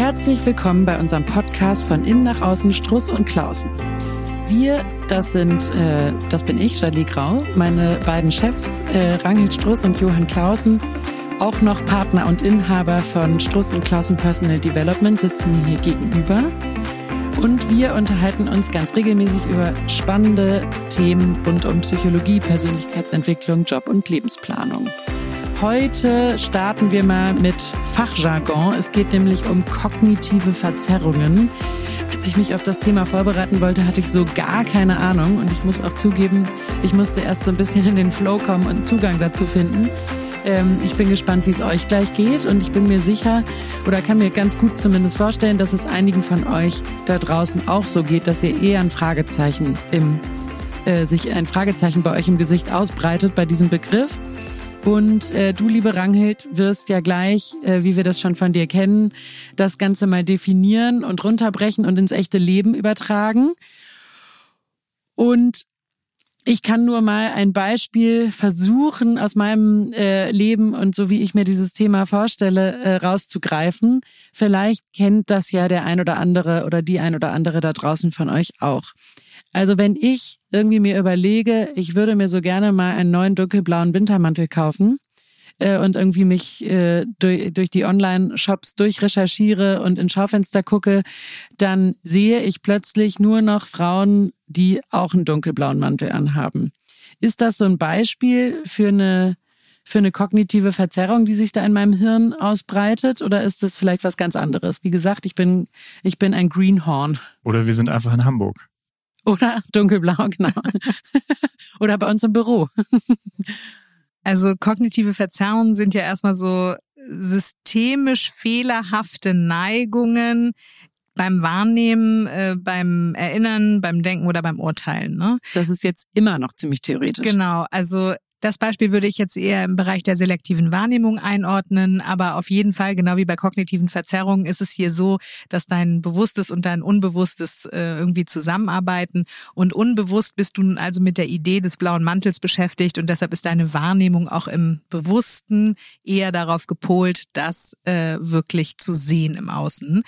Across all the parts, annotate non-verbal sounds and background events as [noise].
Herzlich willkommen bei unserem Podcast von Innen nach Außen Struss und Klausen. Wir, das sind, äh, das bin ich, Charlie Grau, meine beiden Chefs, äh, Ranghild Struss und Johann Klausen, auch noch Partner und Inhaber von Struss und Klausen Personal Development, sitzen hier gegenüber. Und wir unterhalten uns ganz regelmäßig über spannende Themen rund um Psychologie, Persönlichkeitsentwicklung, Job und Lebensplanung. Heute starten wir mal mit Fachjargon. Es geht nämlich um kognitive Verzerrungen. Als ich mich auf das Thema vorbereiten wollte, hatte ich so gar keine Ahnung. Und ich muss auch zugeben, ich musste erst so ein bisschen in den Flow kommen und Zugang dazu finden. Ähm, ich bin gespannt, wie es euch gleich geht. Und ich bin mir sicher oder kann mir ganz gut zumindest vorstellen, dass es einigen von euch da draußen auch so geht, dass ihr eher ein Fragezeichen im, äh, sich ein Fragezeichen bei euch im Gesicht ausbreitet bei diesem Begriff. Und äh, du, liebe Ranghild, wirst ja gleich, äh, wie wir das schon von dir kennen, das Ganze mal definieren und runterbrechen und ins echte Leben übertragen. Und ich kann nur mal ein Beispiel versuchen aus meinem äh, Leben und so wie ich mir dieses Thema vorstelle, äh, rauszugreifen. Vielleicht kennt das ja der ein oder andere oder die ein oder andere da draußen von euch auch. Also wenn ich irgendwie mir überlege, ich würde mir so gerne mal einen neuen dunkelblauen Wintermantel kaufen äh, und irgendwie mich äh, durch, durch die Online-Shops durchrecherchiere und in Schaufenster gucke, dann sehe ich plötzlich nur noch Frauen, die auch einen dunkelblauen Mantel anhaben. Ist das so ein Beispiel für eine für eine kognitive Verzerrung, die sich da in meinem Hirn ausbreitet? Oder ist das vielleicht was ganz anderes? Wie gesagt, ich bin, ich bin ein Greenhorn. Oder wir sind einfach in Hamburg. Oder [laughs] dunkelblau, genau. [laughs] Oder bei uns im Büro. Also kognitive Verzerrungen sind ja erstmal so systemisch fehlerhafte Neigungen beim Wahrnehmen, äh, beim Erinnern, beim Denken oder beim Urteilen. Ne? Das ist jetzt immer noch ziemlich theoretisch. Genau, also das Beispiel würde ich jetzt eher im Bereich der selektiven Wahrnehmung einordnen, aber auf jeden Fall, genau wie bei kognitiven Verzerrungen, ist es hier so, dass dein Bewusstes und dein Unbewusstes äh, irgendwie zusammenarbeiten und unbewusst bist du nun also mit der Idee des blauen Mantels beschäftigt und deshalb ist deine Wahrnehmung auch im Bewussten eher darauf gepolt, das äh, wirklich zu sehen im Außen.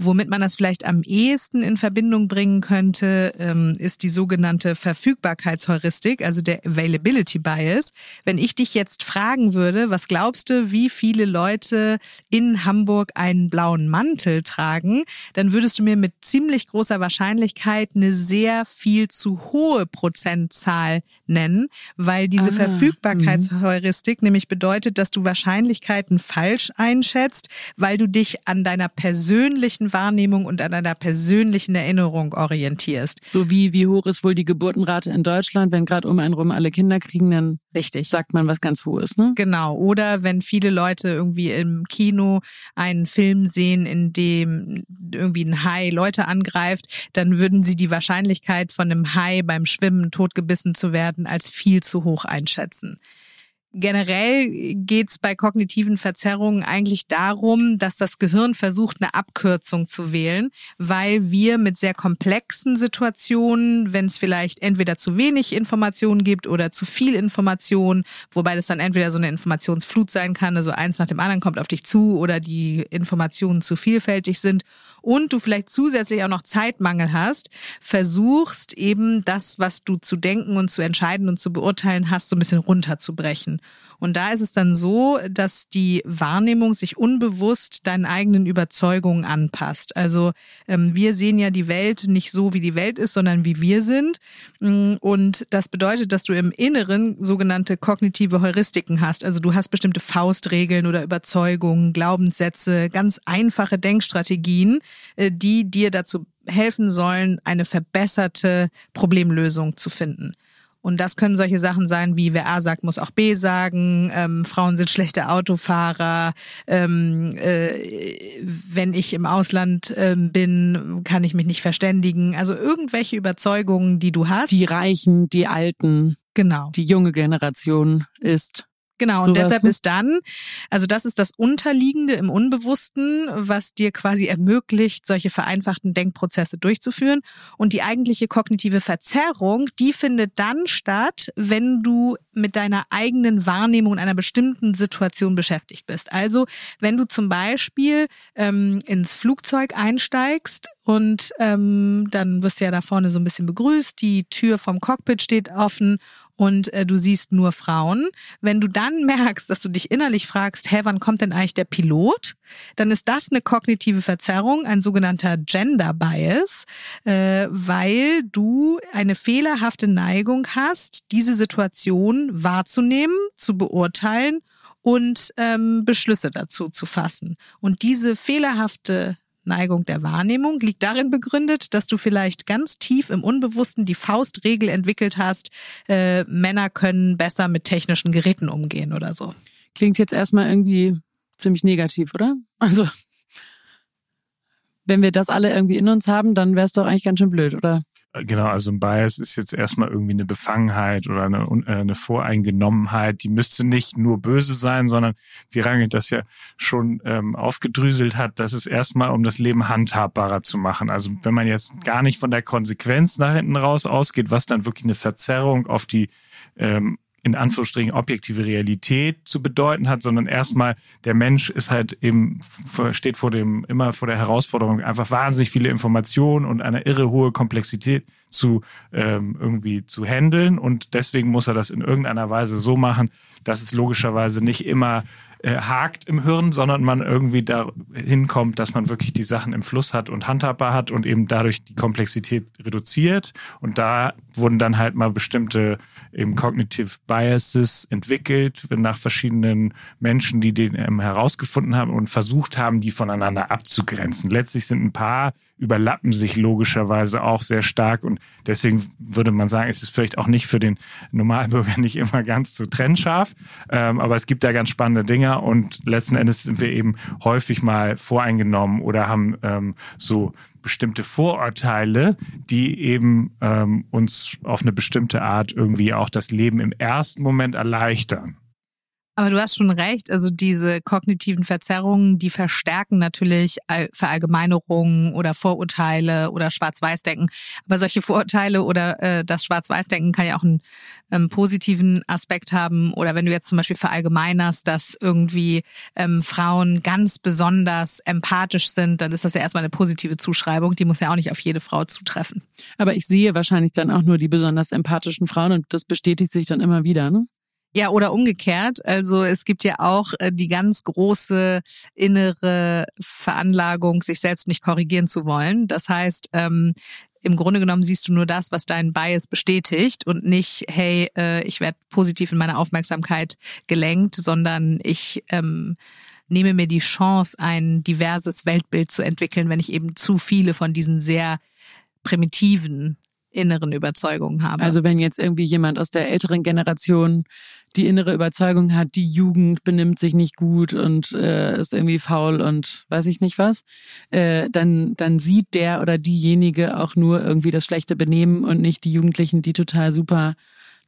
Womit man das vielleicht am ehesten in Verbindung bringen könnte, ähm, ist die sogenannte Verfügbarkeitsheuristik, also der Availability Bias. Wenn ich dich jetzt fragen würde, was glaubst du, wie viele Leute in Hamburg einen blauen Mantel tragen, dann würdest du mir mit ziemlich großer Wahrscheinlichkeit eine sehr viel zu hohe Prozentzahl nennen, weil diese ah, Verfügbarkeitsheuristik nämlich bedeutet, dass du Wahrscheinlichkeiten falsch einschätzt, weil du dich an deiner persönlichen Wahrnehmung und an einer persönlichen Erinnerung orientierst. So wie, wie hoch ist wohl die Geburtenrate in Deutschland, wenn gerade um einen rum alle Kinder kriegen, dann Richtig. sagt man was ganz Hohes, ne? Genau. Oder wenn viele Leute irgendwie im Kino einen Film sehen, in dem irgendwie ein Hai Leute angreift, dann würden sie die Wahrscheinlichkeit von einem Hai beim Schwimmen totgebissen zu werden als viel zu hoch einschätzen. Generell geht's bei kognitiven Verzerrungen eigentlich darum, dass das Gehirn versucht, eine Abkürzung zu wählen, weil wir mit sehr komplexen Situationen, wenn es vielleicht entweder zu wenig Informationen gibt oder zu viel Information, wobei das dann entweder so eine Informationsflut sein kann, also eins nach dem anderen kommt auf dich zu oder die Informationen zu vielfältig sind und du vielleicht zusätzlich auch noch Zeitmangel hast, versuchst eben das, was du zu denken und zu entscheiden und zu beurteilen hast, so ein bisschen runterzubrechen. Und da ist es dann so, dass die Wahrnehmung sich unbewusst deinen eigenen Überzeugungen anpasst. Also ähm, wir sehen ja die Welt nicht so, wie die Welt ist, sondern wie wir sind. Mm, und das bedeutet, dass du im Inneren sogenannte kognitive Heuristiken hast. Also du hast bestimmte Faustregeln oder Überzeugungen, Glaubenssätze, ganz einfache Denkstrategien, äh, die dir dazu helfen sollen, eine verbesserte Problemlösung zu finden. Und das können solche Sachen sein wie, wer A sagt, muss auch B sagen, ähm, Frauen sind schlechte Autofahrer, ähm, äh, wenn ich im Ausland ähm, bin, kann ich mich nicht verständigen. Also irgendwelche Überzeugungen, die du hast. Die Reichen, die Alten. Genau. Die junge Generation ist Genau, So und deshalb ne? ist dann, also das ist das Unterliegende im Unbewussten, was dir quasi ermöglicht, solche vereinfachten Denkprozesse durchzuführen. Und die eigentliche kognitive Verzerrung, die findet dann statt, wenn du mit deiner eigenen Wahrnehmung in einer bestimmten Situation beschäftigt bist. Also wenn du zum Beispiel ähm, ins Flugzeug einsteigst und ähm, dann wirst du ja da vorne so ein bisschen begrüßt, die Tür vom Cockpit steht offen und äh, du siehst nur Frauen. Wenn du dann [laughs] merkst, dass du dich innerlich fragst, hä, wann kommt denn eigentlich der Pilot? Dann ist das eine kognitive Verzerrung, ein sogenannter Gender Bias, äh, weil du eine fehlerhafte Neigung hast, diese Situation wahrzunehmen, zu beurteilen und ähm, Beschlüsse dazu zu fassen. Und diese fehlerhafte Neigung der Wahrnehmung liegt darin begründet, dass du vielleicht ganz tief im Unbewussten die Faustregel entwickelt hast, äh, Männer können besser mit technischen Geräten umgehen oder so. Klingt jetzt erstmal irgendwie ziemlich negativ, oder? Also, wenn wir das alle irgendwie in uns haben, dann wäre es doch eigentlich ganz schön blöd, oder? Genau, also ein Bias ist jetzt erstmal irgendwie eine Befangenheit oder eine, äh, eine Voreingenommenheit. Die müsste nicht nur böse sein, sondern wie Rangit das ja schon ähm, aufgedröselt hat, das ist erstmal, um das Leben handhabbarer zu machen. Also wenn man jetzt gar nicht von der Konsequenz nach hinten raus ausgeht, was dann wirklich eine Verzerrung auf die ähm, in Anführungsstrichen objektive Realität zu bedeuten hat, sondern erstmal der Mensch ist halt eben steht vor dem immer vor der Herausforderung einfach wahnsinnig viele Informationen und eine irre hohe Komplexität zu ähm, irgendwie zu handeln. Und deswegen muss er das in irgendeiner Weise so machen, dass es logischerweise nicht immer äh, hakt im Hirn, sondern man irgendwie da hinkommt, dass man wirklich die Sachen im Fluss hat und handhabbar hat und eben dadurch die Komplexität reduziert. Und da wurden dann halt mal bestimmte eben Cognitive Biases entwickelt nach verschiedenen Menschen, die den ähm, herausgefunden haben und versucht haben, die voneinander abzugrenzen. Letztlich sind ein paar überlappen sich logischerweise auch sehr stark und deswegen würde man sagen, es ist vielleicht auch nicht für den Normalbürger [laughs] nicht immer ganz so trennscharf, ähm, aber es gibt da ganz spannende Dinge und letzten Endes sind wir eben häufig mal voreingenommen oder haben ähm, so bestimmte Vorurteile, die eben ähm, uns auf eine bestimmte Art irgendwie auch das Leben im ersten Moment erleichtern. Aber du hast schon recht, also diese kognitiven Verzerrungen, die verstärken natürlich Verallgemeinerungen oder Vorurteile oder Schwarz-Weiß-Denken. Aber solche Vorurteile oder äh, das Schwarz-Weiß-Denken kann ja auch einen ähm, positiven Aspekt haben. Oder wenn du jetzt zum Beispiel verallgemeinerst, dass irgendwie ähm, Frauen ganz besonders empathisch sind, dann ist das ja erstmal eine positive Zuschreibung. Die muss ja auch nicht auf jede Frau zutreffen. Aber ich sehe wahrscheinlich dann auch nur die besonders empathischen Frauen und das bestätigt sich dann immer wieder, ne? Ja, oder umgekehrt. Also es gibt ja auch äh, die ganz große innere Veranlagung, sich selbst nicht korrigieren zu wollen. Das heißt, ähm, im Grunde genommen siehst du nur das, was dein Bias bestätigt und nicht, hey, äh, ich werde positiv in meiner Aufmerksamkeit gelenkt, sondern ich ähm, nehme mir die Chance, ein diverses Weltbild zu entwickeln, wenn ich eben zu viele von diesen sehr primitiven inneren Überzeugungen habe. Also wenn jetzt irgendwie jemand aus der älteren Generation die innere Überzeugung hat, die Jugend benimmt sich nicht gut und äh, ist irgendwie faul und weiß ich nicht was, äh, dann, dann sieht der oder diejenige auch nur irgendwie das schlechte Benehmen und nicht die Jugendlichen, die total super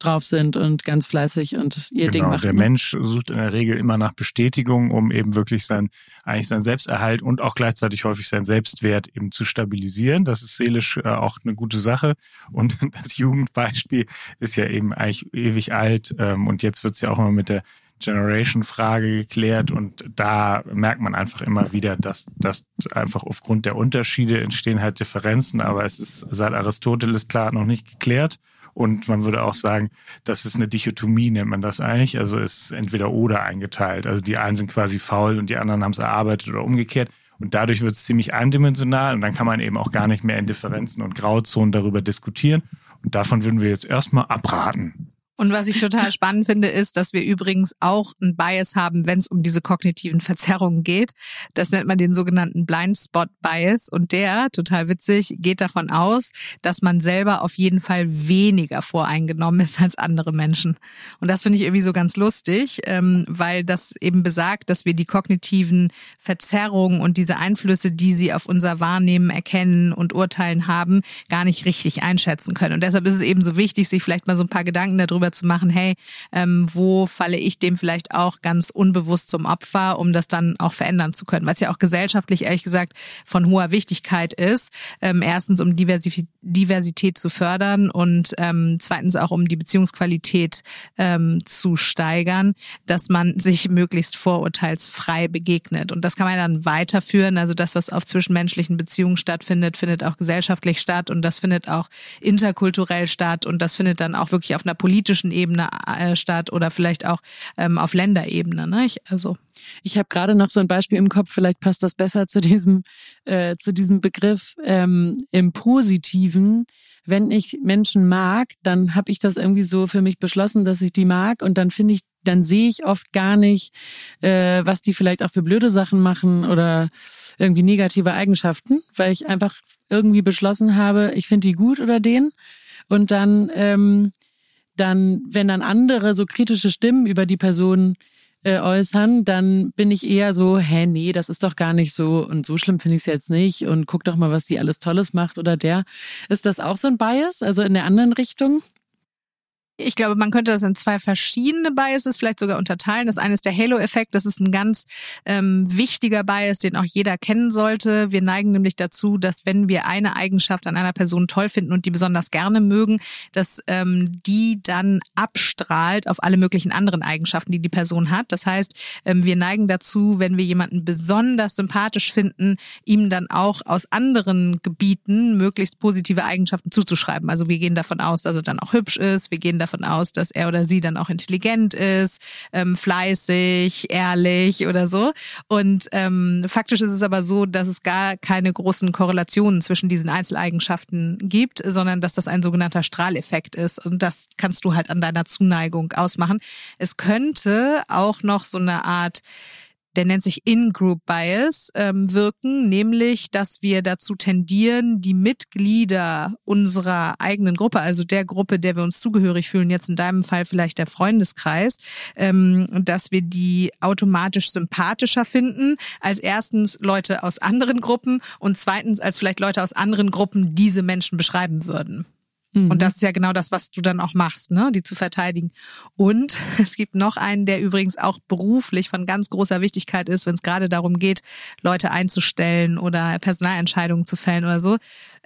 drauf sind und ganz fleißig und ihr genau, Ding machen. Der Mensch sucht in der Regel immer nach Bestätigung, um eben wirklich sein, eigentlich sein Selbsterhalt und auch gleichzeitig häufig sein Selbstwert eben zu stabilisieren. Das ist seelisch äh, auch eine gute Sache. Und [laughs] das Jugendbeispiel ist ja eben eigentlich ewig alt. Ähm, und jetzt wird es ja auch immer mit der Generation-Frage geklärt und da merkt man einfach immer wieder, dass, dass einfach aufgrund der Unterschiede entstehen halt Differenzen, aber es ist seit Aristoteles klar noch nicht geklärt. Und man würde auch sagen, das ist eine Dichotomie, nennt man das eigentlich. Also es ist entweder oder eingeteilt. Also die einen sind quasi faul und die anderen haben es erarbeitet oder umgekehrt. Und dadurch wird es ziemlich eindimensional und dann kann man eben auch gar nicht mehr in Differenzen und Grauzonen darüber diskutieren. Und davon würden wir jetzt erstmal abraten. Und was ich total [laughs] spannend finde, ist, dass wir übrigens auch ein Bias haben, wenn es um diese kognitiven Verzerrungen geht. Das nennt man den sogenannten Blind Spot Bias. Und der, total witzig, geht davon aus, dass man selber auf jeden Fall weniger voreingenommen ist als andere Menschen. Und das finde ich irgendwie so ganz lustig, ähm, weil das eben besagt, dass wir die kognitiven Verzerrungen und diese Einflüsse, die sie auf unser Wahrnehmen, Erkennen und Urteilen haben, gar nicht richtig einschätzen können. Und deshalb ist es eben so wichtig, sich vielleicht mal so ein paar Gedanken darüber darüber zu machen, hey, ähm, wo falle ich dem vielleicht auch ganz unbewusst zum Opfer, um das dann auch verändern zu können, was ja auch gesellschaftlich ehrlich gesagt von hoher Wichtigkeit ist. Ähm, erstens, um Diversität zu fördern und ähm, zweitens auch um die Beziehungsqualität ähm, zu steigern, dass man sich möglichst vorurteilsfrei begegnet. Und das kann man dann weiterführen. Also das, was auf zwischenmenschlichen Beziehungen stattfindet, findet auch gesellschaftlich statt und das findet auch interkulturell statt und das findet dann auch wirklich auf einer politischen Ebene äh, statt oder vielleicht auch ähm, auf Länderebene. Ne? Ich, also ich habe gerade noch so ein Beispiel im Kopf, vielleicht passt das besser zu diesem, äh, zu diesem Begriff ähm, im Positiven. Wenn ich Menschen mag, dann habe ich das irgendwie so für mich beschlossen, dass ich die mag und dann finde ich, dann sehe ich oft gar nicht, äh, was die vielleicht auch für blöde Sachen machen oder irgendwie negative Eigenschaften, weil ich einfach irgendwie beschlossen habe, ich finde die gut oder den. Und dann, ähm, dann, wenn dann andere so kritische Stimmen über die Person äh, äußern, dann bin ich eher so, hä, nee, das ist doch gar nicht so und so schlimm finde ich es jetzt nicht und guck doch mal, was die alles Tolles macht oder der. Ist das auch so ein Bias, also in der anderen Richtung? Ich glaube, man könnte das in zwei verschiedene Biases vielleicht sogar unterteilen. Das eine ist der Halo-Effekt. Das ist ein ganz ähm, wichtiger Bias, den auch jeder kennen sollte. Wir neigen nämlich dazu, dass wenn wir eine Eigenschaft an einer Person toll finden und die besonders gerne mögen, dass ähm, die dann abstrahlt auf alle möglichen anderen Eigenschaften, die die Person hat. Das heißt, ähm, wir neigen dazu, wenn wir jemanden besonders sympathisch finden, ihm dann auch aus anderen Gebieten möglichst positive Eigenschaften zuzuschreiben. Also wir gehen davon aus, dass er dann auch hübsch ist. Wir gehen davon davon aus, dass er oder sie dann auch intelligent ist, ähm, fleißig, ehrlich oder so. Und ähm, faktisch ist es aber so, dass es gar keine großen Korrelationen zwischen diesen Einzeleigenschaften gibt, sondern dass das ein sogenannter Strahleffekt ist. Und das kannst du halt an deiner Zuneigung ausmachen. Es könnte auch noch so eine Art der nennt sich In-Group Bias, ähm, wirken, nämlich, dass wir dazu tendieren, die Mitglieder unserer eigenen Gruppe, also der Gruppe, der wir uns zugehörig fühlen, jetzt in deinem Fall vielleicht der Freundeskreis, ähm, dass wir die automatisch sympathischer finden als erstens Leute aus anderen Gruppen und zweitens als vielleicht Leute aus anderen Gruppen diese Menschen beschreiben würden. Mhm. Und das ist ja genau das, was du dann auch machst, ne? die zu verteidigen. Und [laughs] es gibt noch einen, der übrigens auch beruflich von ganz großer Wichtigkeit ist, wenn es gerade darum geht, Leute einzustellen oder Personalentscheidungen zu fällen oder so.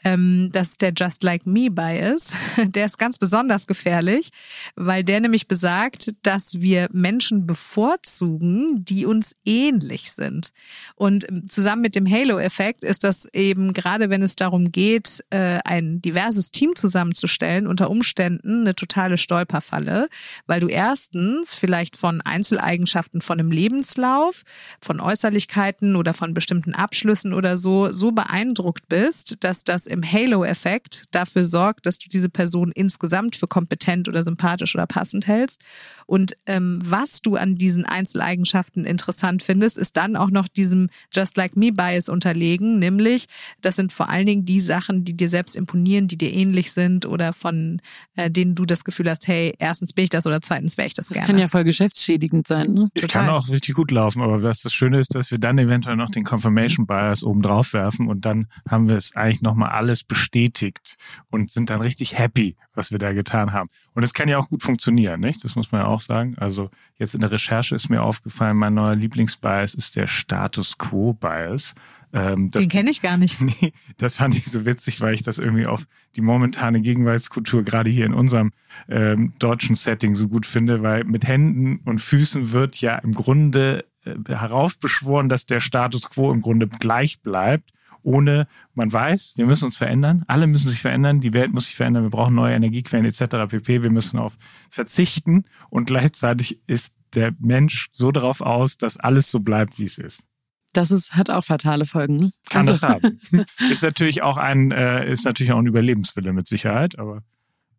Ähm, das ist der Just Like Me Bias. [laughs] Der ist ganz besonders gefährlich, weil der nämlich besagt, dass wir Menschen bevorzugen, die uns ähnlich sind. Und zusammen mit dem Halo-Effekt ist das eben gerade, wenn es darum geht, äh, ein diverses Team zusammenzustellen, unter Umständen eine totale Stolperfalle, weil du erstens vielleicht von Einzeleigenschaften von einem Lebenslauf, von Äußerlichkeiten oder von bestimmten Abschlüssen oder so so beeindruckt bist, dass das im Halo-Effekt dafür sorgt, dass du diese Person insgesamt für kompetent oder sympathisch oder passend hältst. Und ähm, was du an diesen Einzeleigenschaften interessant findest, ist dann auch noch diesem Just Like Me Bias unterlegen, nämlich das sind vor allen Dingen die Sachen, die dir selbst imponieren, die dir ähnlich sind oder von äh, denen du das Gefühl hast, hey, erstens bin ich das oder zweitens wäre ich das, das gerne. Das kann ja voll geschäftsschädigend sein. Ne? Ich kann auch richtig gut laufen, aber was das Schöne ist, dass wir dann eventuell noch den Confirmation Bias oben drauf werfen und dann haben wir es eigentlich nochmal alles bestätigt und sind dann richtig happy, was wir da getan haben. Und es kann ja auch gut funktionieren, nicht? Das muss man ja auch sagen. Also jetzt in der Recherche ist mir aufgefallen, mein neuer Lieblingsbias ist der Status Quo Bias. Ähm, Den kenne ich gar nicht. [laughs] Nee, das fand ich so witzig, weil ich das irgendwie auf die momentane Gegenwartskultur gerade hier in unserem ähm, deutschen Setting so gut finde, weil mit Händen und Füßen wird ja im Grunde äh, heraufbeschworen, dass der Status quo im Grunde gleich bleibt ohne man weiß, wir müssen uns verändern, alle müssen sich verändern, die Welt muss sich verändern, wir brauchen neue Energiequellen etc. pp. Wir müssen auf verzichten und gleichzeitig ist der Mensch so darauf aus, dass alles so bleibt, wie es ist. Das ist, hat auch fatale Folgen. Ne? Kann also. das haben. [laughs] ist natürlich auch ein, äh, ist natürlich auch ein Überlebenswille mit Sicherheit, aber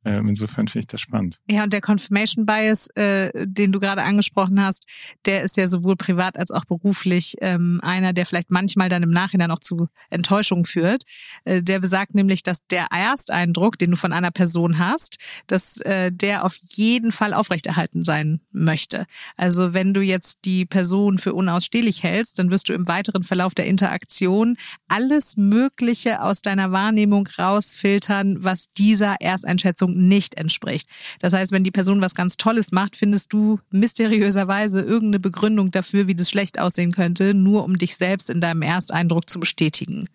insofern finde ich das spannend. Ja, und der Confirmation Bias, äh, den du gerade angesprochen hast, der ist ja sowohl privat als auch beruflich ähm, einer, der vielleicht manchmal dann im Nachhinein auch zu Enttäuschung führt. Äh, der besagt nämlich, dass der Ersteindruck, den du von einer Person hast, dass äh, der auf jeden Fall aufrechterhalten sein möchte. Also wenn du jetzt die Person für unausstehlich hältst, dann wirst du im weiteren Verlauf der Interaktion alles Mögliche aus deiner Wahrnehmung rausfiltern, was dieser Ersteinschätzung Bewertung nicht entspricht. Das heißt, wenn die Person was ganz Tolles macht, findest du mysteriöserweise irgendeine Begründung dafür, wie das schlecht aussehen könnte, nur um dich selbst in deinem Ersteindruck zu bestätigen.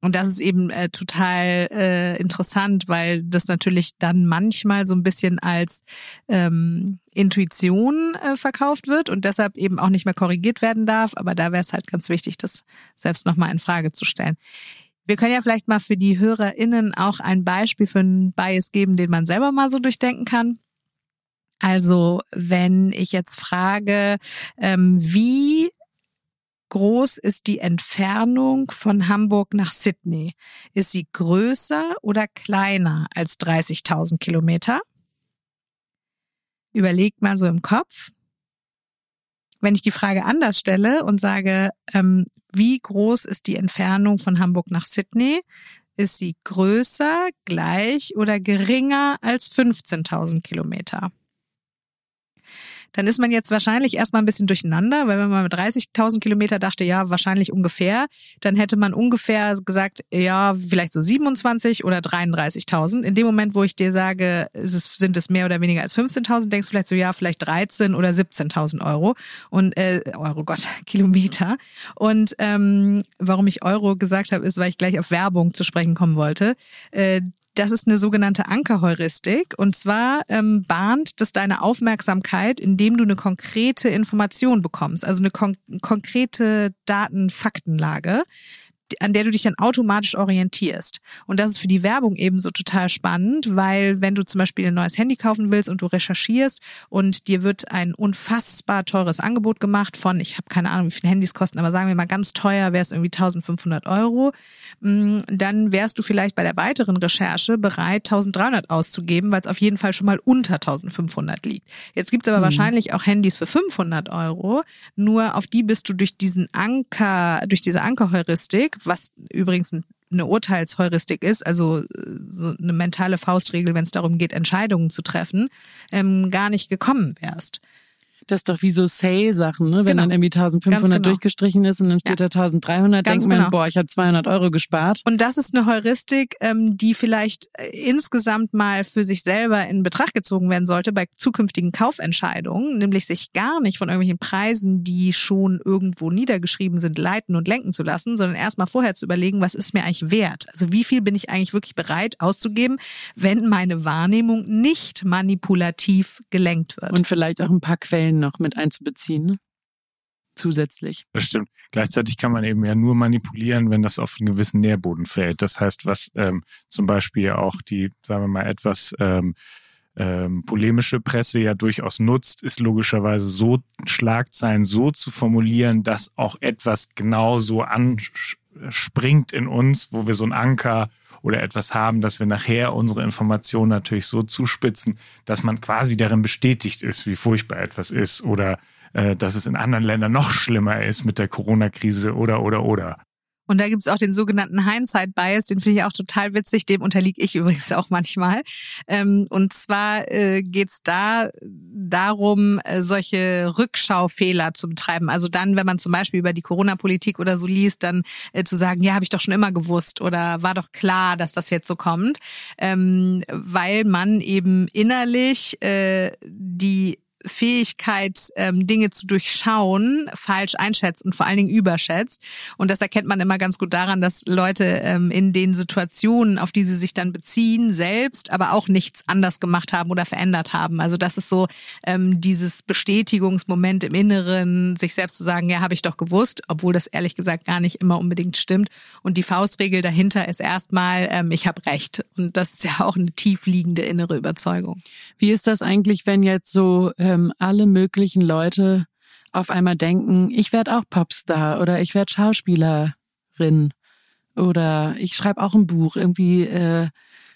Und das ist eben äh, total äh, interessant, weil das natürlich dann manchmal so ein bisschen als ähm, Intuition äh, verkauft wird und deshalb eben auch nicht mehr korrigiert werden darf. Aber da wäre es halt ganz wichtig, das selbst nochmal in Frage zu stellen. Wir können ja vielleicht mal für die HörerInnen auch ein Beispiel für einen Bias geben, den man selber mal so durchdenken kann. Also wenn ich jetzt frage, ähm, wie groß ist die Entfernung von Hamburg nach Sydney? Ist sie größer oder kleiner als 30.000 Kilometer? Überlegt mal so im Kopf. Wenn ich die Frage anders stelle und sage, ähm, wie groß ist die Entfernung von Hamburg nach Sydney? Ist sie größer, gleich oder geringer als 15.000 Kilometer? Dann ist man jetzt wahrscheinlich erstmal ein bisschen durcheinander, weil wenn man mit 30.000 Kilometer dachte, ja, wahrscheinlich ungefähr, dann hätte man ungefähr gesagt, ja, vielleicht so 27 oder 33.000. In dem Moment, wo ich dir sage, es, sind es mehr oder weniger als 15.000, denkst du vielleicht so, ja, vielleicht 13 oder 17.000 Euro und äh, Euro, Gott, [laughs] Kilometer. Und ähm, warum ich Euro gesagt habe, ist, weil ich gleich auf Werbung zu sprechen kommen wollte. Äh, das ist eine sogenannte Ankerheuristik. Und zwar ähm, bahnt das deine Aufmerksamkeit, indem du eine konkrete Information bekommst, also eine kon konkrete Daten-Faktenlage an der du dich dann automatisch orientierst. Und das ist für die Werbung ebenso total spannend, weil wenn du zum Beispiel ein neues Handy kaufen willst und du recherchierst und dir wird ein unfassbar teures Angebot gemacht von, ich habe keine Ahnung, wie viele Handys kosten, aber sagen wir mal ganz teuer, wäre es irgendwie 1500 Euro, mm, dann wärst du vielleicht bei der weiteren Recherche bereit, 1300 auszugeben, weil es auf jeden Fall schon mal unter 1500 liegt. Jetzt gibt es aber mhm. wahrscheinlich auch Handys für 500 Euro, nur auf die bist du durch diesen Anker, durch diese Ankerheuristik was übrigens eine Urteilsheuristik ist, also äh, so eine mentale Faustregel, wenn es darum geht, Entscheidungen zu treffen, ähm, gar nicht gekommen wärst. Das ist doch wie so Sale-Sachen, ne? Wenn genau. dann irgendwie 1500 genau. durchgestrichen ist und dann steht ja. da 1300, Ganz denkt man, genau. boah, ich habe 200 Euro gespart. Und das ist eine Heuristik, ähm, die vielleicht äh, insgesamt mal für sich selber in Betracht gezogen werden sollte bei zukünftigen Kaufentscheidungen, nämlich sich gar nicht von irgendwelchen Preisen, die schon irgendwo niedergeschrieben sind, leiten und lenken zu lassen, sondern erstmal vorher zu überlegen, was ist mir eigentlich wert? Also wie viel bin ich eigentlich wirklich bereit auszugeben, wenn meine Wahrnehmung nicht manipulativ gelenkt wird? Und vielleicht auch ein paar Quellen noch mit einzubeziehen. Ne? Zusätzlich. Das stimmt. Gleichzeitig kann man eben ja nur manipulieren, wenn das auf einen gewissen Nährboden fällt. Das heißt, was ähm, zum Beispiel auch die, sagen wir mal, etwas ähm, ähm, polemische Presse ja durchaus nutzt, ist logischerweise so Schlagzeilen so zu formulieren, dass auch etwas genauso anspringt in uns, wo wir so einen Anker oder etwas haben, dass wir nachher unsere Informationen natürlich so zuspitzen, dass man quasi darin bestätigt ist, wie furchtbar etwas ist oder äh, dass es in anderen Ländern noch schlimmer ist mit der Corona-Krise oder oder oder. Und da gibt's auch den sogenannten Hindsight-Bias, den finde ich auch total witzig, dem unterliege ich [laughs] übrigens auch manchmal. Ähm, und zwar äh, geht's da darum, äh, solche Rückschaufehler zu betreiben. Also dann, wenn man zum Beispiel über die Corona-Politik oder so liest, dann äh, zu sagen, ja, habe ich doch schon immer gewusst oder war doch klar, dass das jetzt so kommt, ähm, weil man eben innerlich die Fähigkeit, ähm, Dinge zu durchschauen, falsch einschätzt und vor allen Dingen überschätzt. Und das erkennt man immer ganz gut daran, dass Leute ähm, in den Situationen, auf die sie sich dann beziehen, selbst aber auch nichts anders gemacht haben oder verändert haben. Also das ist so ähm, dieses Bestätigungsmoment im Inneren, sich selbst zu sagen, ja, habe ich doch gewusst, obwohl das ehrlich gesagt gar nicht immer unbedingt stimmt. Und die Faustregel dahinter ist erstmal, ähm, ich habe recht. Und das ist ja auch eine tief liegende innere Überzeugung. Wie ist das eigentlich, wenn jetzt so ähm, alle möglichen Leute auf einmal denken, ich werde auch Popstar oder ich werde Schauspielerin oder ich schreibe auch ein Buch, irgendwie äh,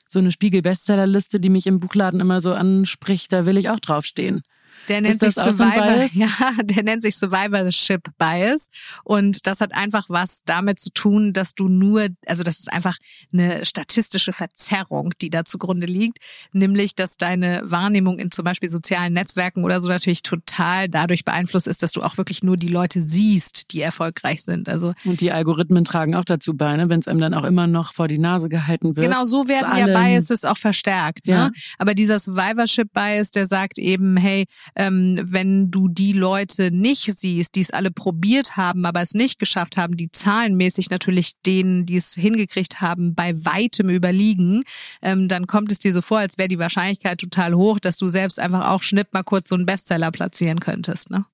so eine Spiegel-Bestsellerliste, die mich im Buchladen immer so anspricht, da will ich auch draufstehen. Der nennt sich so Survivor, Bias? [laughs] ja, der nennt sich Survivorship Bias und das hat einfach was damit zu tun, dass du nur, also das ist einfach eine statistische Verzerrung, die da zugrunde liegt, nämlich, dass deine Wahrnehmung in zum Beispiel sozialen Netzwerken oder so natürlich total dadurch beeinflusst ist, dass du auch wirklich nur die Leute siehst, die erfolgreich sind. Also Und die Algorithmen tragen auch dazu bei, ne? wenn es einem dann auch immer noch vor die Nase gehalten wird. Genau so werden ja Biases auch verstärkt. Ja. Ne? Aber dieser Survivorship Bias, der sagt eben, hey, ähm, wenn du die Leute nicht siehst, die es alle probiert haben, aber es nicht geschafft haben, die zahlenmäßig natürlich denen, die es hingekriegt haben, bei weitem überliegen, ähm, dann kommt es dir so vor, als wäre die Wahrscheinlichkeit total hoch, dass du selbst einfach auch schnipp mal kurz so einen Bestseller platzieren könntest. Ne?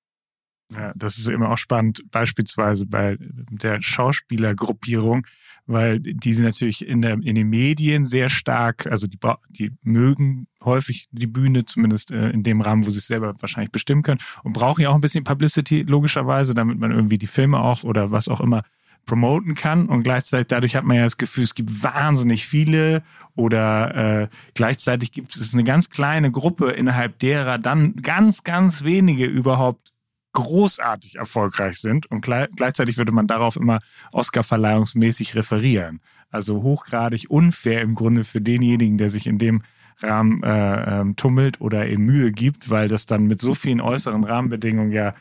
Ja, das ist immer auch spannend, beispielsweise bei der Schauspielergruppierung, weil die sind natürlich in, der, in den Medien sehr stark, also die, die mögen häufig die Bühne, zumindest äh, in dem Rahmen, wo sie es selber wahrscheinlich bestimmen können und brauchen ja auch ein bisschen Publicity, logischerweise, damit man irgendwie die Filme auch oder was auch immer promoten kann. Und gleichzeitig dadurch hat man ja das Gefühl, es gibt wahnsinnig viele oder äh, gleichzeitig gibt es eine ganz kleine Gruppe, innerhalb derer dann ganz, ganz wenige überhaupt großartig erfolgreich sind und gleich, gleichzeitig würde man darauf immer Oscar-verleihungsmäßig referieren. Also hochgradig unfair im Grunde für denjenigen, der sich in dem Rahmen äh, ähm, tummelt oder eben Mühe gibt, weil das dann mit so vielen äußeren Rahmenbedingungen ja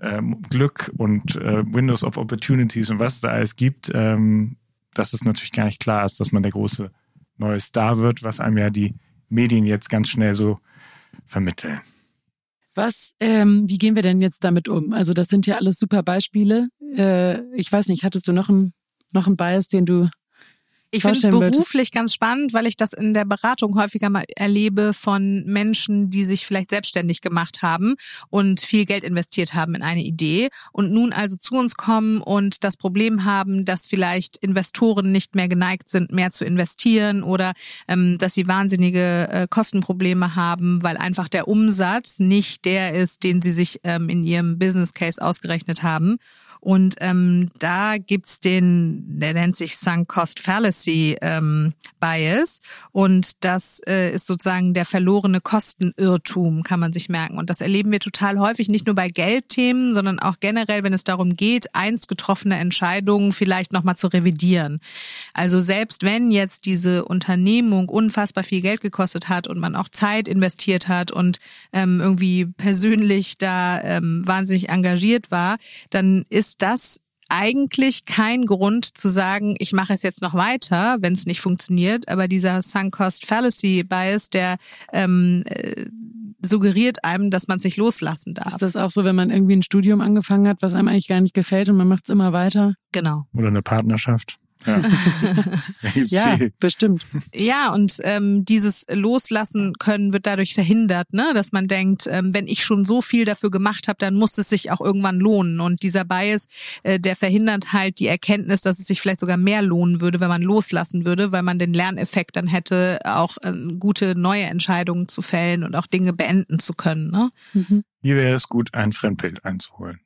ähm, Glück und äh, Windows of Opportunities und was da alles gibt, ähm, dass es natürlich gar nicht klar ist, dass man der große neue Star wird, was einem ja die Medien jetzt ganz schnell so vermitteln. Was, ähm, wie gehen wir denn jetzt damit um? Also das sind ja alles super Beispiele. Äh, ich weiß nicht, hattest du noch einen noch einen Bias, den du Ich finde es beruflich ganz spannend, weil ich das in der Beratung häufiger mal erlebe von Menschen, die sich vielleicht selbstständig gemacht haben und viel Geld investiert haben in eine Idee und nun also zu uns kommen und das Problem haben, dass vielleicht Investoren nicht mehr geneigt sind, mehr zu investieren oder ähm, dass sie wahnsinnige äh, Kostenprobleme haben, weil einfach der Umsatz nicht der ist, den sie sich ähm, in ihrem Business Case ausgerechnet haben. Und ähm, da gibt's den, der nennt sich Sunk Cost Fallacy ähm, Bias. Und das äh, ist sozusagen der verlorene Kostenirrtum, kann man sich merken. Und das erleben wir total häufig, nicht nur bei Geldthemen, sondern auch generell, wenn es darum geht, einst getroffene Entscheidungen vielleicht nochmal zu revidieren. Also selbst wenn jetzt diese Unternehmung unfassbar viel Geld gekostet hat und man auch Zeit investiert hat und ähm, irgendwie persönlich da ähm, wahnsinnig engagiert war, dann ist das eigentlich kein Grund zu sagen, ich mache es jetzt noch weiter, wenn es nicht funktioniert. Aber dieser Sunk Cost Fallacy Bias, der ähm, äh, suggeriert einem, dass man es nicht loslassen darf. ist das auch so, wenn man irgendwie ein Studium angefangen hat, was einem eigentlich gar nicht gefällt und man macht es immer weiter? Genau. Oder eine Partnerschaft. [laughs] Ja. Ja, bestimmt. Ja, und ähm, dieses Loslassen können wird dadurch verhindert, ne? dass man denkt, ähm, wenn ich schon so viel dafür gemacht habe, dann muss es sich auch irgendwann lohnen. Und dieser Bias, äh, der verhindert halt die Erkenntnis, dass es sich vielleicht sogar mehr lohnen würde, wenn man loslassen würde, weil man den Lerneffekt dann hätte, auch äh, gute neue Entscheidungen zu fällen und auch Dinge beenden zu können. Ne? Hier wäre es gut, ein Fremdbild einzuholen.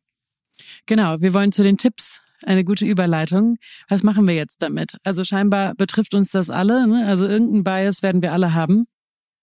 Genau, wir wollen zu den Tipps. Eine gute Überleitung. Was machen wir jetzt damit? Also scheinbar betrifft uns das alle. Ne? Also irgendein Bias werden wir alle haben.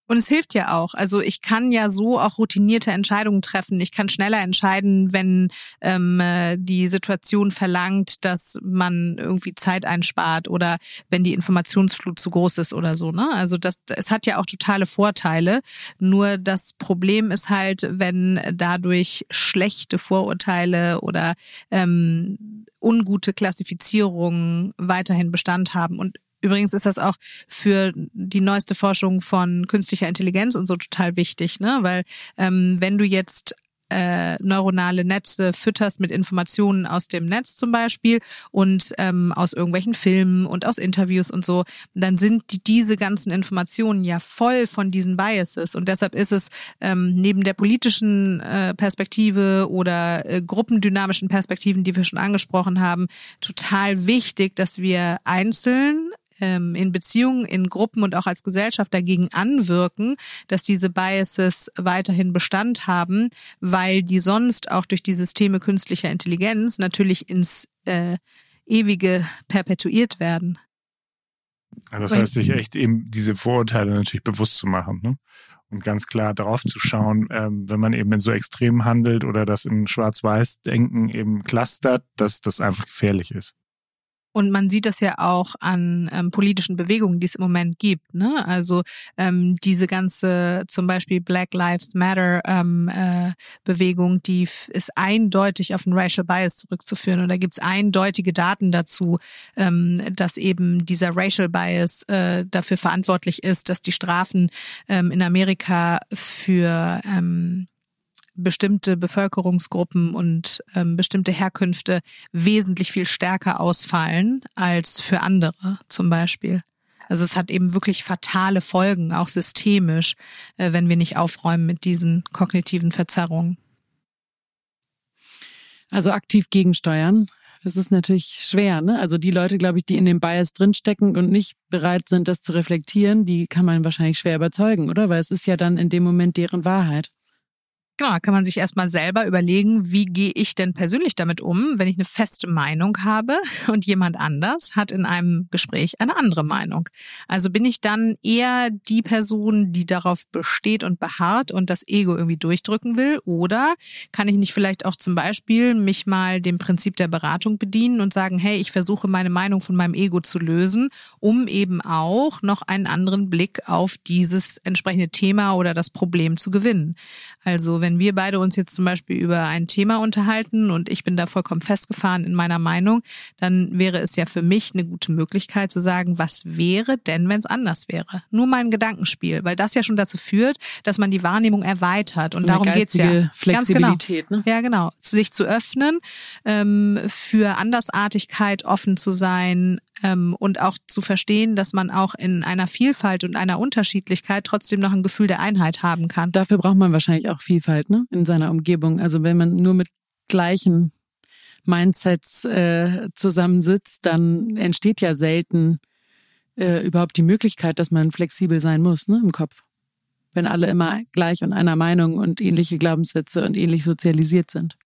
Und es hilft ja auch. Also ich kann ja so auch routinierte Entscheidungen treffen. Ich kann schneller entscheiden, wenn ähm, äh, die Situation verlangt, dass man irgendwie Zeit einspart oder wenn die Informationsflut zu groß ist oder so. Ne? Also das, es hat ja auch totale Vorteile. Nur das Problem ist halt, wenn dadurch schlechte Vorurteile oder ähm, ungute Klassifizierungen weiterhin Bestand haben. Und Übrigens ist das auch für die neueste Forschung von künstlicher Intelligenz und so total wichtig, ne? Weil ähm, wenn du jetzt äh, neuronale Netze fütterst mit Informationen aus dem Netz zum Beispiel und ähm, aus irgendwelchen Filmen und aus Interviews und so, dann sind die, diese ganzen Informationen ja voll von diesen Biases und deshalb ist es ähm, neben der politischen äh, Perspektive oder äh, gruppendynamischen Perspektiven, die wir schon angesprochen haben, total wichtig, dass wir einzeln ähm, in Beziehungen, in Gruppen und auch als Gesellschaft dagegen anwirken, dass diese Biases weiterhin Bestand haben, weil die sonst auch durch die Systeme künstlicher Intelligenz natürlich ins äh, ewige perpetuiert werden. Ja, das heißt, sich echt eben diese Vorurteile natürlich bewusst zu machen. Ne? und ganz klar drauf zu schauen, ähm, wenn man eben in so Extremen handelt oder das in Schwarz-Weiß-Denken eben clustert, dass das einfach gefährlich ist. Und man sieht das ja auch an ähm, politischen Bewegungen, die es im Moment gibt. Ne? Also ähm, diese ganze zum Beispiel Black Lives Matter ähm, äh, Bewegung, die ist eindeutig auf den Racial Bias zurückzuführen. Und da gibt es eindeutige Daten dazu, ähm, dass eben dieser Racial Bias äh, dafür verantwortlich ist, dass die Strafen ähm, in Amerika für ähm, bestimmte Bevölkerungsgruppen und ähm, bestimmte Herkünfte wesentlich viel stärker ausfallen als für andere zum Beispiel. Also es hat eben wirklich fatale Folgen, auch systemisch, äh, wenn wir nicht aufräumen mit diesen kognitiven Verzerrungen. Also aktiv gegensteuern. Das ist natürlich schwer, ne? Also die Leute, glaube ich, die in dem Bias drinstecken und nicht bereit sind, das zu reflektieren, die kann man wahrscheinlich schwer überzeugen, oder? Weil es ist ja dann in dem Moment deren Wahrheit. Genau, da kann man sich erstmal selber überlegen, wie gehe ich denn persönlich damit um, wenn ich eine feste Meinung habe [laughs] und jemand anders hat in einem Gespräch eine andere Meinung. Also bin ich dann eher die Person, die darauf besteht und beharrt und das Ego irgendwie durchdrücken will? Oder kann ich nicht vielleicht auch zum Beispiel mich mal dem Prinzip der Beratung bedienen und sagen, hey, ich versuche meine Meinung von meinem Ego zu lösen, um eben auch noch einen anderen Blick auf dieses entsprechende Thema oder das Problem zu gewinnen. Also wenn wir beide uns jetzt zum Beispiel über ein Thema unterhalten und ich bin da vollkommen festgefahren in meiner Meinung, dann wäre es ja für mich eine gute Möglichkeit zu sagen, was wäre denn, wenn es anders wäre? Nur mal ein Gedankenspiel, weil das ja schon dazu führt, dass man die Wahrnehmung erweitert. Und darum geht's ja. Flexibilität, genau. ne? Ja, genau. Sich zu öffnen, ähm, für Andersartigkeit offen zu sein, ähm, und auch zu verstehen, dass man auch in einer Vielfalt und einer Unterschiedlichkeit trotzdem noch ein Gefühl der Einheit haben kann. Dafür braucht man wahrscheinlich auch Vielfalt ne? in seiner Umgebung. Also wenn man nur mit gleichen Mindsets äh, zusammensitzt, dann entsteht ja selten äh, überhaupt die Möglichkeit, dass man flexibel sein muss ne, im Kopf. Wenn alle immer gleich und einer Meinung und ähnliche Glaubenssätze und ähnlich sozialisiert sind.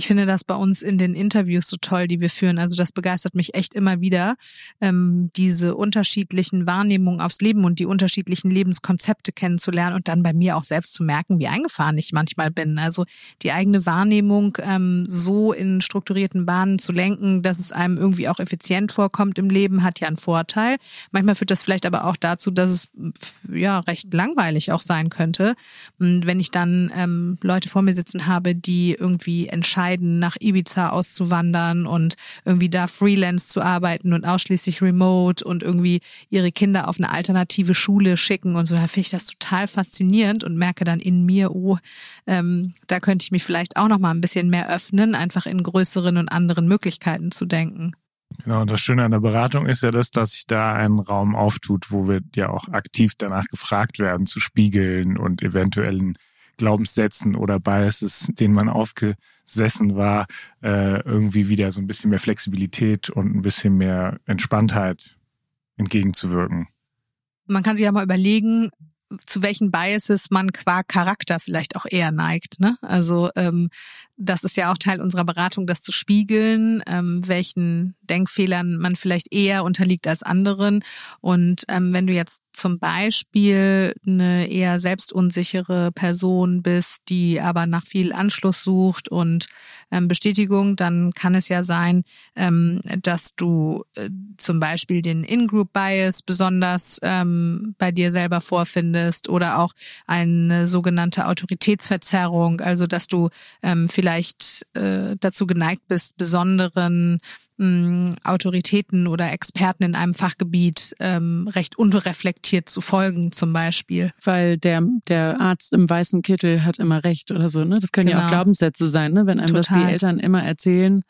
Ich finde das bei uns in den Interviews so toll, die wir führen. Also das begeistert mich echt immer wieder, ähm, diese unterschiedlichen Wahrnehmungen aufs Leben und die unterschiedlichen Lebenskonzepte kennenzulernen und dann bei mir auch selbst zu merken, wie eingefahren ich manchmal bin. Also die eigene Wahrnehmung ähm, so in strukturierten Bahnen zu lenken, dass es einem irgendwie auch effizient vorkommt im Leben, hat ja einen Vorteil. Manchmal führt das vielleicht aber auch dazu, dass es ja recht langweilig auch sein könnte. Und wenn ich dann ähm, Leute vor mir sitzen habe, die irgendwie entscheiden, entscheiden, nach Ibiza auszuwandern und irgendwie da Freelance zu arbeiten und ausschließlich remote und irgendwie ihre Kinder auf eine alternative Schule schicken und so, da finde ich das total faszinierend und merke dann in mir, oh, ähm, da könnte ich mich vielleicht auch noch mal ein bisschen mehr öffnen, einfach in größeren und anderen Möglichkeiten zu denken. Genau, und das Schöne an der Beratung ist ja das, dass sich da ein Raum auftut, wo wir ja auch aktiv danach gefragt werden, zu spiegeln und eventuellen Glaubenssätzen oder Biases, denen man aufgesessen war, äh, irgendwie wieder so ein bisschen mehr Flexibilität und ein bisschen mehr Entspanntheit entgegenzuwirken. Man kann sich ja mal überlegen, zu welchen Biases man qua Charakter vielleicht auch eher neigt. Ne? Also ähm, das ist ja auch Teil unserer Beratung, das zu spiegeln, ähm, welchen Denkfehlern man vielleicht eher unterliegt als anderen. Und ähm, wenn du jetzt zum Beispiel eine eher selbstunsichere Person bist, die aber nach viel Anschluss sucht und ähm, Bestätigung, dann kann es ja sein, ähm, dass du äh, zum Beispiel den In-Group-Bias besonders ähm, bei dir selber vorfindest oder auch eine sogenannte Autoritätsverzerrung, also dass du ähm, vielleicht äh, dazu geneigt bist, besonderen mh, Autoritäten oder Experten in einem Fachgebiet ähm, recht unreflektiert zu folgen, zum Beispiel. Weil der, der Arzt im weißen Kittel hat immer recht oder so, ne? Das können genau. ja auch genau. Glaubenssätze sein, ne? Wenn einem Total. das die Eltern immer erzählen,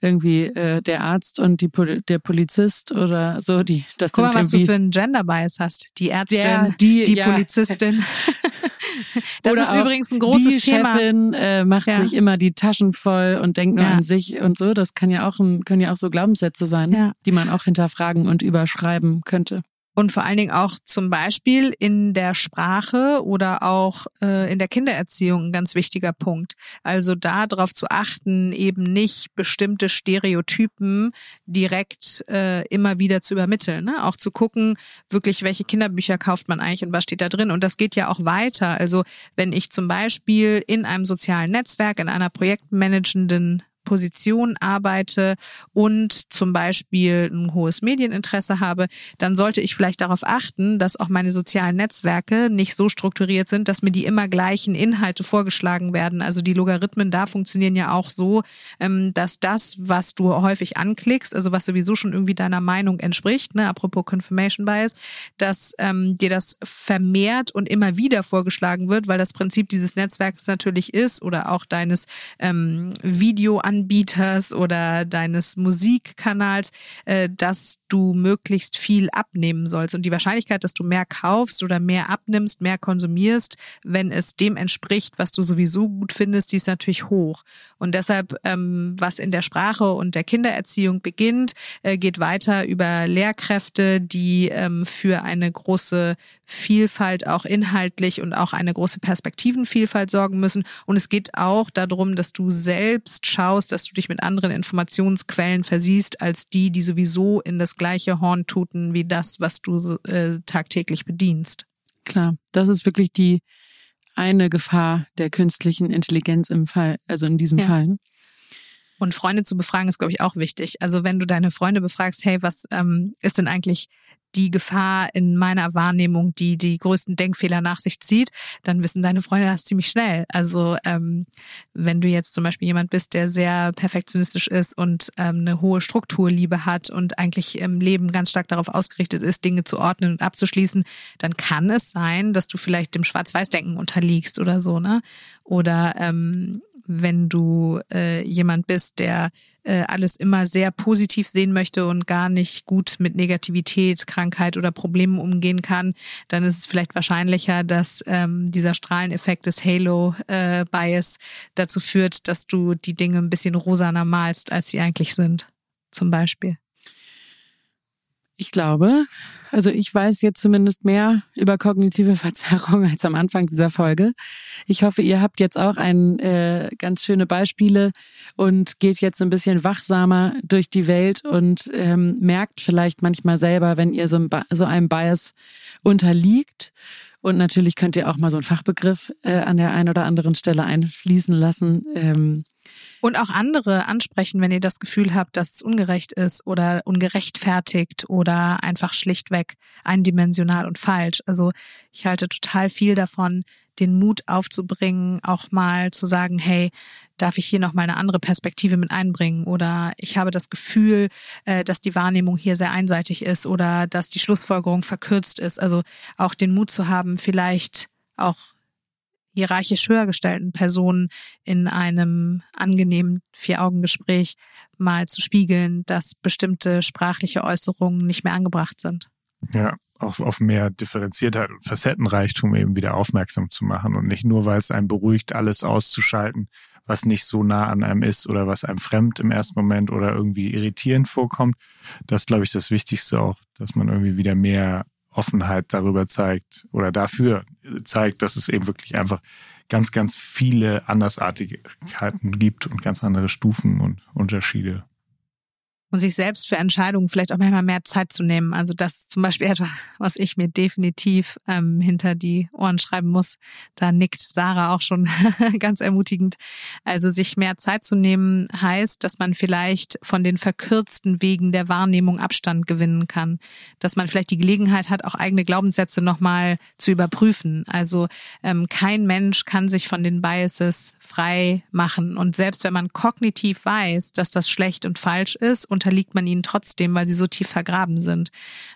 irgendwie äh, der Arzt und die Pol der Polizist oder so, die das Guck mal, was du für einen Gender Bias hast. Die Ärztin, der, die, die ja. Polizistin. [laughs] das oder ist übrigens ein großes die Thema. Die Chefin äh, macht ja. sich immer die Taschen voll und denkt nur ja. an sich und so. Das kann ja auch ein, können ja auch so Glaubenssätze sein, die man auch hinterfragen und überschreiben könnte. Und vor allen Dingen auch zum Beispiel in der Sprache oder auch äh, in der Kindererziehung ein ganz wichtiger Punkt. Also da darauf zu achten, eben nicht bestimmte Stereotypen direkt äh, immer wieder zu übermitteln. Ne? Auch zu gucken, wirklich, welche Kinderbücher kauft man eigentlich und was steht da drin. Und das geht ja auch weiter. Also wenn ich zum Beispiel in einem sozialen Netzwerk, in einer projektmanagenden Position arbeite und zum Beispiel ein hohes Medieninteresse habe, dann sollte ich vielleicht darauf achten, dass auch meine sozialen Netzwerke nicht so strukturiert sind, dass mir die immer gleichen Inhalte vorgeschlagen werden. Also die Logarithmen da funktionieren ja auch so, ähm, dass das, was du häufig anklickst, also was sowieso schon irgendwie deiner Meinung entspricht, ne, apropos Confirmation Bias, dass ähm, dir das vermehrt und immer wieder vorgeschlagen wird, weil das Prinzip dieses Netzwerks natürlich ist oder auch deines ähm, Video Anbieters oder deines Musikkanals, äh, dass du möglichst viel abnehmen sollst. Und die Wahrscheinlichkeit, dass du mehr kaufst oder mehr abnimmst, mehr konsumierst, wenn es dem entspricht, was du sowieso gut findest, die ist natürlich hoch. Und deshalb, ähm, was in der Sprache und der Kindererziehung beginnt, äh, geht weiter über Lehrkräfte, die ähm, für eine große Vielfalt auch inhaltlich und auch eine große Perspektivenvielfalt sorgen müssen. Und es geht auch darum, dass du selbst schaust, dass du dich mit anderen Informationsquellen versiehst, als die, die sowieso in das gleiche Horn tuten wie das, was du äh, tagtäglich bedienst. Klar, das ist wirklich die eine Gefahr der künstlichen Intelligenz im Fall, also in diesem ja. Fall. Und Freunde zu befragen ist, glaube ich, auch wichtig. Also wenn du deine Freunde befragst, hey, was ähm, ist denn eigentlich die Gefahr in meiner Wahrnehmung, die die größten Denkfehler nach sich zieht, dann wissen deine Freunde das ziemlich schnell. Also ähm, wenn du jetzt zum Beispiel jemand bist, der sehr perfektionistisch ist und ähm, eine hohe Strukturliebe hat und eigentlich im Leben ganz stark darauf ausgerichtet ist, Dinge zu ordnen und abzuschließen, dann kann es sein, dass du vielleicht dem Schwarz-Weiß-Denken unterliegst oder so, ne? Oder ähm, wenn du äh, jemand bist, der äh, alles immer sehr positiv sehen möchte und gar nicht gut mit Negativität, Krankheit oder Problemen umgehen kann, dann ist es vielleicht wahrscheinlicher, dass ähm, dieser Strahleneffekt des Halo-Bias äh, dazu führt, dass du die Dinge ein bisschen rosaner malst, als sie eigentlich sind, zum Beispiel. Ich glaube, also ich weiß jetzt zumindest mehr über kognitive [laughs] Verzerrung als am Anfang dieser Folge. Ich hoffe, ihr habt jetzt auch ein äh, ganz schöne Beispiele und geht jetzt ein bisschen wachsamer durch die Welt und ähm, merkt vielleicht manchmal selber, wenn ihr so, ein, so einem Bias unterliegt. Und natürlich könnt ihr auch mal so einen Fachbegriff äh, an der einen oder anderen Stelle einfließen lassen. Ähm, und auch andere ansprechen, wenn ihr das Gefühl habt, dass es ungerecht ist oder ungerechtfertigt oder einfach schlichtweg eindimensional und falsch. Also ich halte total viel davon, den Mut aufzubringen, auch mal zu sagen, hey, darf ich hier noch mal eine andere Perspektive mit einbringen oder ich habe das Gefühl, äh, dass die Wahrnehmung hier sehr einseitig ist oder dass die Schlussfolgerung verkürzt ist. Also auch den Mut zu haben, vielleicht auch hierarchisch höher gestellten Personen in einem angenehmen Vier-Augen-Gespräch mal zu spiegeln, dass bestimmte sprachliche Äußerungen nicht mehr angebracht sind. Ja, auch auf mehr Differenziertheit und Facettenreichtum eben wieder aufmerksam zu machen und nicht nur, weil es einem beruhigt, alles auszuschalten, was nicht so nah an einem ist oder was einem fremd im ersten Moment oder irgendwie irritierend vorkommt. Das glaube ich, das Wichtigste auch, dass man irgendwie wieder mehr Offenheit darüber zeigt oder dafür zeigt, dass es eben wirklich einfach ganz, ganz viele Andersartigkeiten gibt und ganz andere Stufen und Unterschiede und sich selbst für Entscheidungen vielleicht auch manchmal mehr Zeit zu nehmen. Also das ist zum Beispiel [laughs] etwas, was ich mir definitiv ähm, hinter die Ohren schreiben muss. Da nickt Sarah auch schon [laughs] ganz ermutigend. Also sich mehr Zeit zu nehmen heißt, dass man vielleicht von den verkürzten Wegen der Wahrnehmung Abstand gewinnen kann. Dass man vielleicht die Gelegenheit hat, auch eigene Glaubenssätze nochmal zu überprüfen. Also ähm, kein Mensch kann sich von den Biases frei machen. Und selbst wenn man kognitiv weiß, dass das schlecht und falsch ist unterliegt man ihnen trotzdem, weil sie so tief vergraben sind.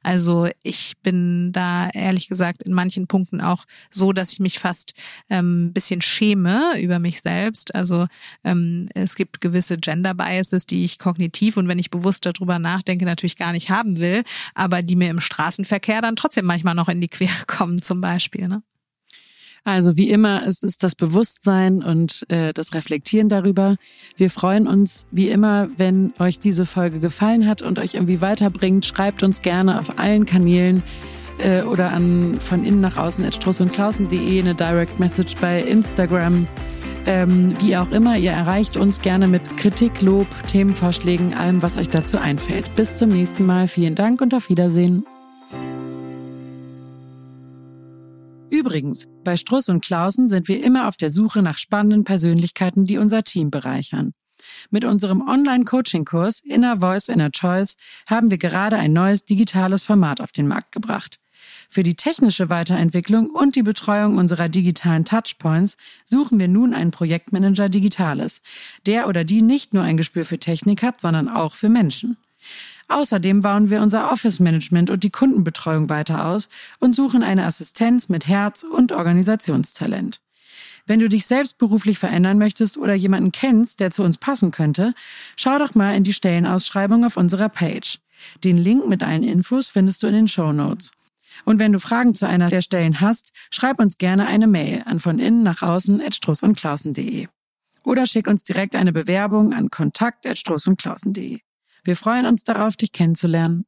Also ich bin da ehrlich gesagt in manchen Punkten auch so, dass ich mich fast ähm, ein bisschen schäme über mich selbst. Also ähm, es gibt gewisse Gender Biases, die ich kognitiv und wenn ich bewusst darüber nachdenke, natürlich gar nicht haben will, aber die mir im Straßenverkehr dann trotzdem manchmal noch in die Quere [laughs] kommen zum Beispiel. Ne? Also wie immer, es ist das Bewusstsein und äh, das Reflektieren darüber. Wir freuen uns wie immer, wenn euch diese Folge gefallen hat und euch irgendwie weiterbringt. Schreibt uns gerne auf allen Kanälen äh, oder an von innen nach außen at struss und klausen.de eine Direct Message bei Instagram. Ähm, wie auch immer, ihr erreicht uns gerne mit Kritik, Lob, Themenvorschlägen, allem, was euch dazu einfällt. Bis zum nächsten Mal. Vielen Dank und auf Wiedersehen. Übrigens, bei Struss und Klausen sind wir immer auf der Suche nach spannenden Persönlichkeiten, die unser Team bereichern. Mit unserem Online-Coaching-Kurs Inner Voice, Inner Choice haben wir gerade ein neues digitales Format auf den Markt gebracht. Für die technische Weiterentwicklung und die Betreuung unserer digitalen Touchpoints suchen wir nun einen Projektmanager Digitales, der oder die nicht nur ein Gespür für Technik hat, sondern auch für Menschen. Außerdem bauen wir unser Office-Management und die Kundenbetreuung weiter aus und suchen eine Assistenz mit Herz und Organisationstalent. Wenn du dich selbst beruflich verändern möchtest oder jemanden kennst, der zu uns passen könnte, schau doch mal in die Stellenausschreibung auf unserer Page. Den Link mit allen Infos findest du in den Show Notes. Und wenn du Fragen zu einer der Stellen hast, schreib uns gerne eine Mail an von innen nach außen at struss und klausen.de. Oder schick uns direkt eine Bewerbung an kontakt at struss und klausen.de. Wir freuen uns darauf, dich kennenzulernen.